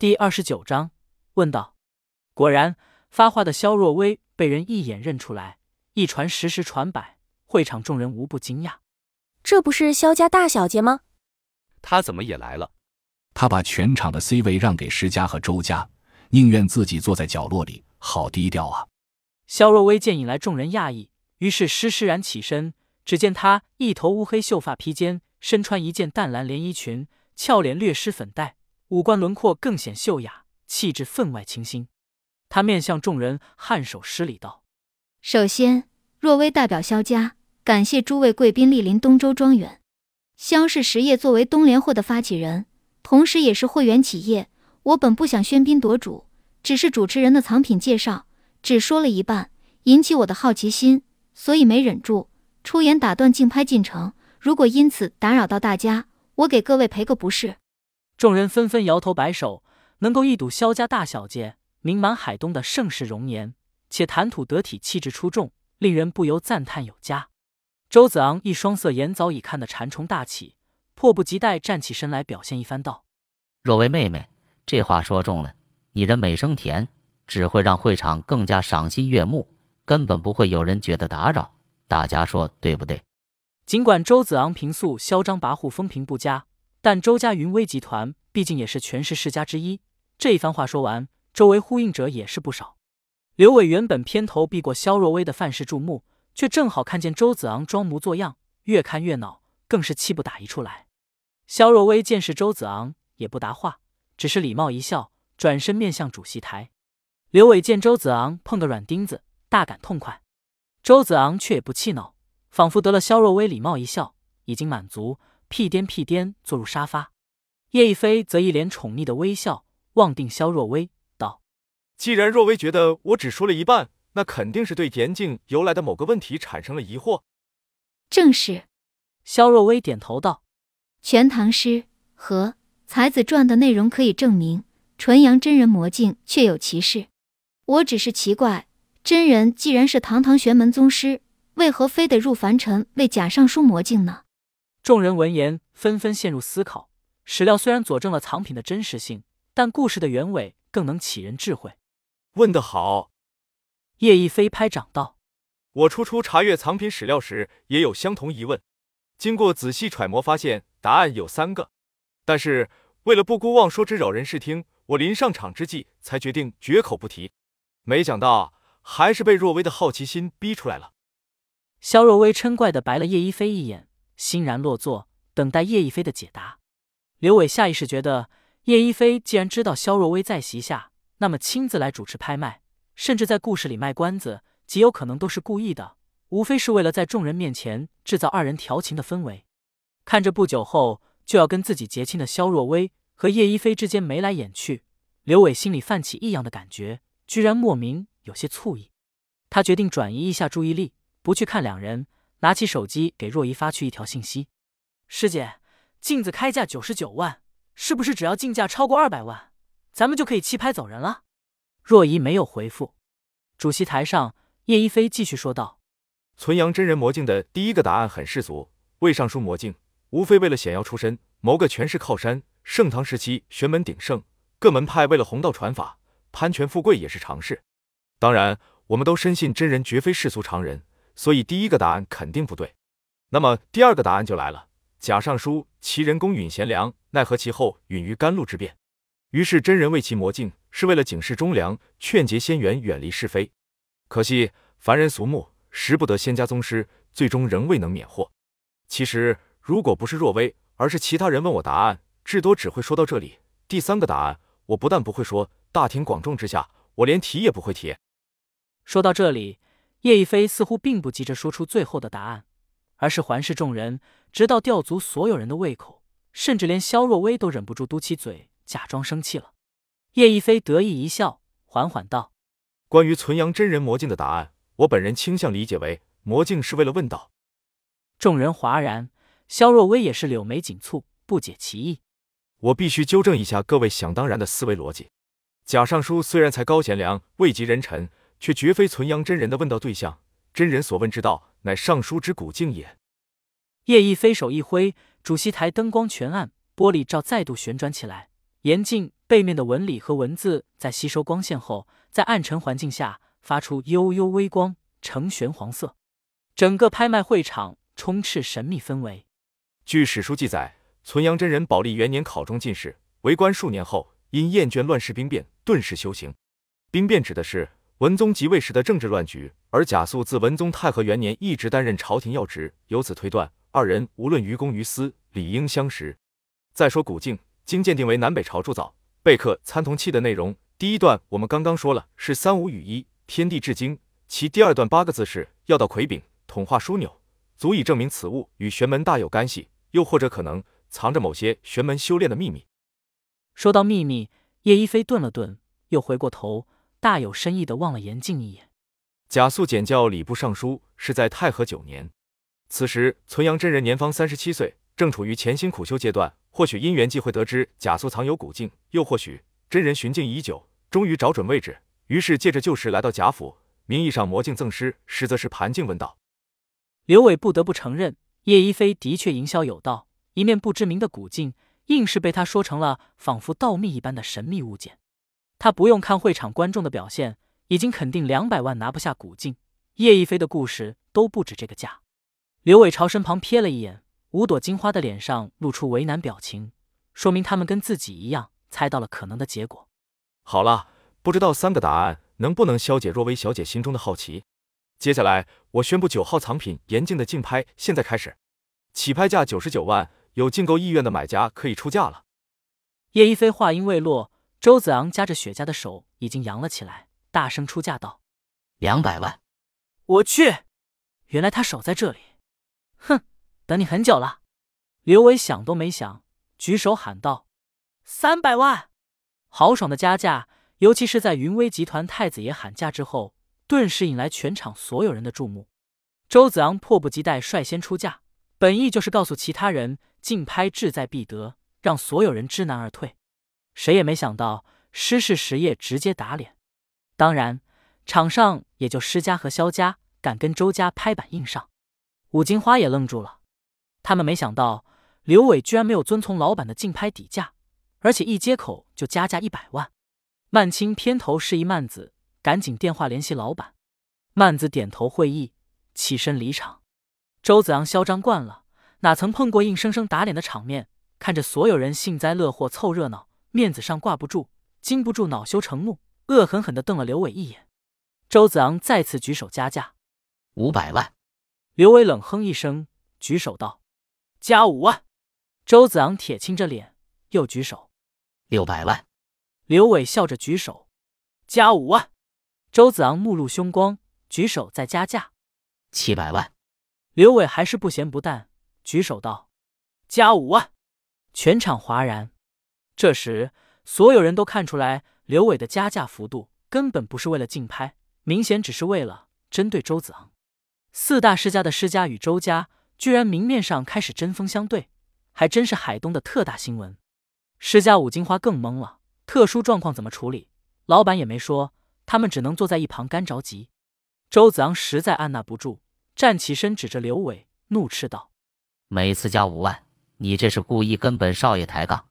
第二十九章问道。果然，发话的萧若薇被人一眼认出来，一传十，十传百，会场众人无不惊讶。这不是萧家大小姐吗？她怎么也来了？她把全场的 C 位让给施家和周家，宁愿自己坐在角落里，好低调啊！萧若薇见引来众人讶异，于是施施然起身。只见她一头乌黑秀发披肩，身穿一件淡蓝连衣裙，俏脸略施粉黛，五官轮廓更显秀雅，气质分外清新。她面向众人颔首施礼道：“首先，若薇代表萧家，感谢诸位贵宾莅临东周庄园。萧氏实业作为东联会的发起人，同时也是会员企业，我本不想喧宾夺主，只是主持人的藏品介绍只说了一半，引起我的好奇心，所以没忍住。”出言打断竞拍进程，如果因此打扰到大家，我给各位赔个不是。众人纷纷摇头摆手，能够一睹萧家大小姐名满海东的盛世容颜，且谈吐得体，气质出众，令人不由赞叹有加。周子昂一双色眼早已看得馋虫大起，迫不及待站起身来表现一番道：“若为妹妹，这话说重了，你的美声甜，只会让会场更加赏心悦目，根本不会有人觉得打扰。”大家说对不对？尽管周子昂平素嚣张跋扈、风评不佳，但周家云威集团毕竟也是权势世家之一。这一番话说完，周围呼应者也是不少。刘伟原本偏头避过萧若薇的范式注目，却正好看见周子昂装模作样，越看越恼，更是气不打一处来。萧若薇见是周子昂，也不答话，只是礼貌一笑，转身面向主席台。刘伟见周子昂碰个软钉子，大感痛快。周子昂却也不气恼，仿佛得了萧若薇礼貌一笑，已经满足，屁颠屁颠坐入沙发。叶一飞则一脸宠溺的微笑，望定萧若薇道：“既然若薇觉得我只说了一半，那肯定是对严静由来的某个问题产生了疑惑。”正是。萧若薇点头道：“全唐诗和才子传的内容可以证明，纯阳真人魔镜确有其事。我只是奇怪。”真人既然是堂堂玄门宗师，为何非得入凡尘为假尚书魔镜呢？众人闻言纷纷陷入思考。史料虽然佐证了藏品的真实性，但故事的原委更能启人智慧。问得好！叶一飞拍掌道：“我初初查阅藏品史料时也有相同疑问，经过仔细揣摩，发现答案有三个。但是为了不孤妄说之扰人视听，我临上场之际才决定绝口不提。没想到。”还是被若薇的好奇心逼出来了。肖若薇嗔怪的白了叶一飞一眼，欣然落座，等待叶一飞的解答。刘伟下意识觉得，叶一飞既然知道肖若薇在席下，那么亲自来主持拍卖，甚至在故事里卖关子，极有可能都是故意的，无非是为了在众人面前制造二人调情的氛围。看着不久后就要跟自己结亲的肖若薇和叶一飞之间眉来眼去，刘伟心里泛起异样的感觉，居然莫名。有些醋意，他决定转移一下注意力，不去看两人，拿起手机给若依发去一条信息：“师姐，镜子开价九十九万，是不是只要竞价超过二百万，咱们就可以弃拍走人了？”若依没有回复。主席台上，叶一飞继续说道：“存阳真人魔镜的第一个答案很世俗，魏尚书魔镜，无非为了显耀出身，谋个权势靠山。盛唐时期玄门鼎盛，各门派为了弘道传法，攀权富贵也是常事。”当然，我们都深信真人绝非世俗常人，所以第一个答案肯定不对。那么第二个答案就来了：贾尚书其人公允贤良，奈何其后陨于甘露之变。于是真人为其魔镜，是为了警示忠良，劝结仙缘，远离是非。可惜凡人俗目，识不得仙家宗师，最终仍未能免祸。其实如果不是若薇，而是其他人问我答案，至多只会说到这里。第三个答案，我不但不会说，大庭广众之下，我连提也不会提。说到这里，叶一飞似乎并不急着说出最后的答案，而是环视众人，直到吊足所有人的胃口，甚至连萧若薇都忍不住嘟起嘴，假装生气了。叶一飞得意一笑，缓缓道：“关于存阳真人魔镜的答案，我本人倾向理解为魔镜是为了问道。”众人哗然，萧若薇也是柳眉紧蹙，不解其意。我必须纠正一下各位想当然的思维逻辑。贾尚书虽然才高贤良，位极人臣。却绝非存阳真人的问道对象，真人所问之道，乃尚书之古镜也。叶一飞手一挥，主席台灯光全暗，玻璃罩再度旋转起来，严禁背面的纹理和文字在吸收光线后，在暗沉环境下发出幽幽微光，呈玄黄色。整个拍卖会场充斥神秘氛围。据史书记载，存阳真人宝历元年考中进士，为官数年后，因厌倦乱世兵变，顿时修行。兵变指的是文宗即位时的政治乱局，而贾肃自文宗太和元年一直担任朝廷要职，由此推断，二人无论于公于私，理应相识。再说古镜，经鉴定为南北朝铸造，贝刻参同器的内容，第一段我们刚刚说了，是三五与一，天地至精；其第二段八个字是要到魁柄。统化枢纽，足以证明此物与玄门大有干系，又或者可能藏着某些玄门修炼的秘密。说到秘密，叶一飞顿了顿，又回过头，大有深意的望了严静一眼。贾素简教礼部尚书是在太和九年，此时存阳真人年方三十七岁，正处于潜心苦修阶段。或许因缘际会得知贾素藏有古镜，又或许真人寻境已久，终于找准位置，于是借着旧事来到贾府，名义上魔镜赠师，实则是盘镜问道。刘伟不得不承认，叶一飞的确营销有道。一面不知名的古镜，硬是被他说成了仿佛盗密一般的神秘物件。他不用看会场观众的表现，已经肯定两百万拿不下古镜。叶一飞的故事都不止这个价。刘伟朝身旁瞥了一眼，五朵金花的脸上露出为难表情，说明他们跟自己一样猜到了可能的结果。好了，不知道三个答案能不能消解若薇小姐心中的好奇。接下来，我宣布九号藏品严禁的竞拍现在开始，起拍价九十九万，有竞购意愿的买家可以出价了。叶一飞话音未落，周子昂夹着雪茄的手已经扬了起来，大声出价道：“两百万！”我去，原来他守在这里。哼，等你很久了。刘伟想都没想，举手喊道：“三百万！”豪爽的加价，尤其是在云威集团太子爷喊价之后。顿时引来全场所有人的注目。周子昂迫不及待率先出价，本意就是告诉其他人竞拍志在必得，让所有人知难而退。谁也没想到施氏实业直接打脸。当然，场上也就施家和萧家敢跟周家拍板硬上。五金花也愣住了，他们没想到刘伟居然没有遵从老板的竞拍底价，而且一接口就加价一百万。曼青偏头示意曼子。赶紧电话联系老板，曼子点头会意，起身离场。周子昂嚣张惯了，哪曾碰过硬生生打脸的场面？看着所有人幸灾乐祸凑热闹，面子上挂不住，禁不住恼羞成怒，恶狠狠地瞪了刘伟一眼。周子昂再次举手加价，五百万。刘伟冷哼一声，举手道：“加五万。”周子昂铁青着脸，又举手：“六百万。”刘伟笑着举手：“加五万。”周子昂目露凶光，举手再加价，七百万。刘伟还是不咸不淡，举手道：“加五万。”全场哗然。这时，所有人都看出来，刘伟的加价幅度根本不是为了竞拍，明显只是为了针对周子昂。四大世家的施家与周家居然明面上开始针锋相对，还真是海东的特大新闻。施家五金花更懵了，特殊状况怎么处理？老板也没说。他们只能坐在一旁干着急。周子昂实在按捺不住，站起身，指着刘伟怒斥道：“每次加五万，你这是故意跟本少爷抬杠？”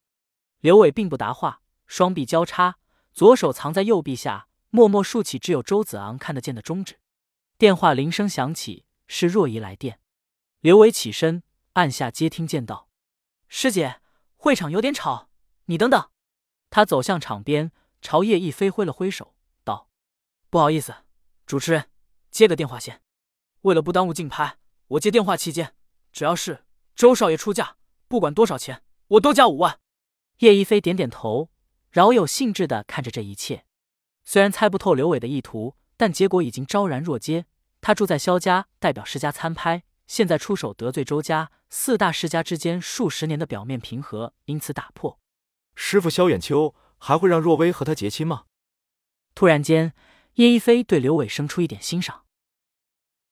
刘伟并不答话，双臂交叉，左手藏在右臂下，默默竖起只有周子昂看得见的中指。电话铃声响起，是若仪来电。刘伟起身按下接听键，道：“师姐，会场有点吵，你等等。”他走向场边，朝叶一飞挥了挥手。道不好意思，主持人，接个电话先。为了不耽误竞拍，我接电话期间，只要是周少爷出价，不管多少钱，我都加五万。叶一飞点点头，饶有兴致的看着这一切。虽然猜不透刘伟的意图，但结果已经昭然若揭。他住在萧家，代表世家参拍，现在出手得罪周家，四大世家之间数十年的表面平和因此打破。师傅萧远秋还会让若薇和他结亲吗？突然间。叶一飞对刘伟生出一点欣赏。